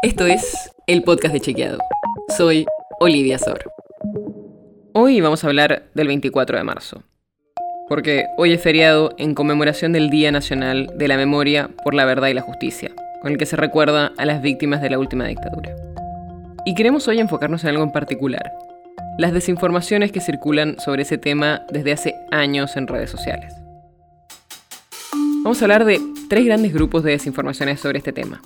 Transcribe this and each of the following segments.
Esto es el podcast de Chequeado. Soy Olivia Sor. Hoy vamos a hablar del 24 de marzo. Porque hoy es feriado en conmemoración del Día Nacional de la Memoria por la Verdad y la Justicia, con el que se recuerda a las víctimas de la última dictadura. Y queremos hoy enfocarnos en algo en particular, las desinformaciones que circulan sobre ese tema desde hace años en redes sociales. Vamos a hablar de tres grandes grupos de desinformaciones sobre este tema.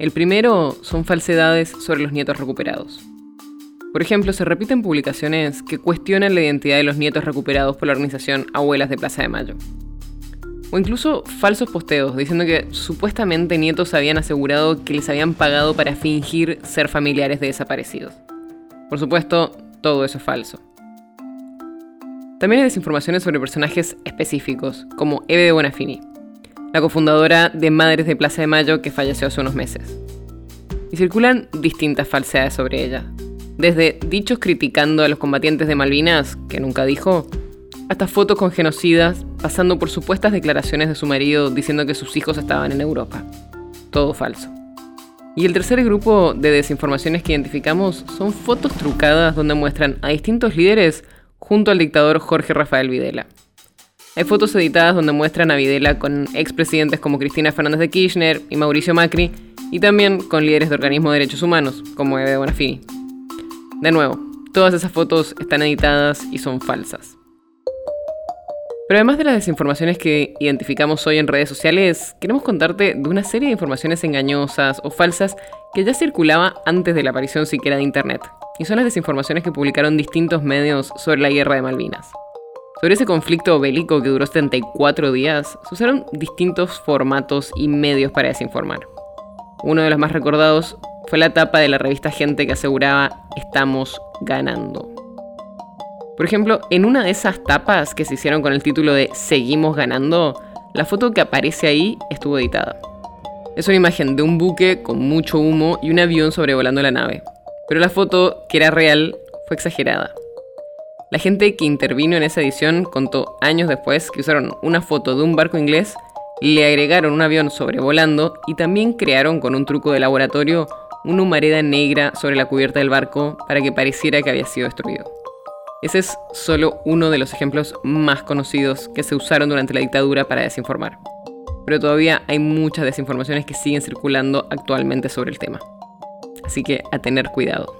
El primero son falsedades sobre los nietos recuperados. Por ejemplo, se repiten publicaciones que cuestionan la identidad de los nietos recuperados por la organización Abuelas de Plaza de Mayo. O incluso falsos posteos diciendo que supuestamente nietos habían asegurado que les habían pagado para fingir ser familiares de desaparecidos. Por supuesto, todo eso es falso. También hay desinformaciones sobre personajes específicos, como Eve de Bonafini, la cofundadora de Madres de Plaza de Mayo que falleció hace unos meses. Y circulan distintas falsedades sobre ella, desde dichos criticando a los combatientes de Malvinas, que nunca dijo, hasta fotos con genocidas, pasando por supuestas declaraciones de su marido diciendo que sus hijos estaban en Europa. Todo falso. Y el tercer grupo de desinformaciones que identificamos son fotos trucadas donde muestran a distintos líderes junto al dictador Jorge Rafael Videla. Hay fotos editadas donde muestran a Videla con expresidentes como Cristina Fernández de Kirchner y Mauricio Macri, y también con líderes de organismos de derechos humanos, como Eve Bonafini. De nuevo, todas esas fotos están editadas y son falsas. Pero además de las desinformaciones que identificamos hoy en redes sociales, queremos contarte de una serie de informaciones engañosas o falsas que ya circulaba antes de la aparición siquiera de Internet. Y son las desinformaciones que publicaron distintos medios sobre la guerra de Malvinas. Sobre ese conflicto bélico que duró 74 días, se usaron distintos formatos y medios para desinformar. Uno de los más recordados fue la tapa de la revista Gente que aseguraba estamos ganando. Por ejemplo, en una de esas tapas que se hicieron con el título de Seguimos ganando, la foto que aparece ahí estuvo editada. Es una imagen de un buque con mucho humo y un avión sobrevolando la nave. Pero la foto, que era real, fue exagerada. La gente que intervino en esa edición contó años después que usaron una foto de un barco inglés, le agregaron un avión sobrevolando y también crearon con un truco de laboratorio una humareda negra sobre la cubierta del barco para que pareciera que había sido destruido. Ese es solo uno de los ejemplos más conocidos que se usaron durante la dictadura para desinformar. Pero todavía hay muchas desinformaciones que siguen circulando actualmente sobre el tema. Así que a tener cuidado.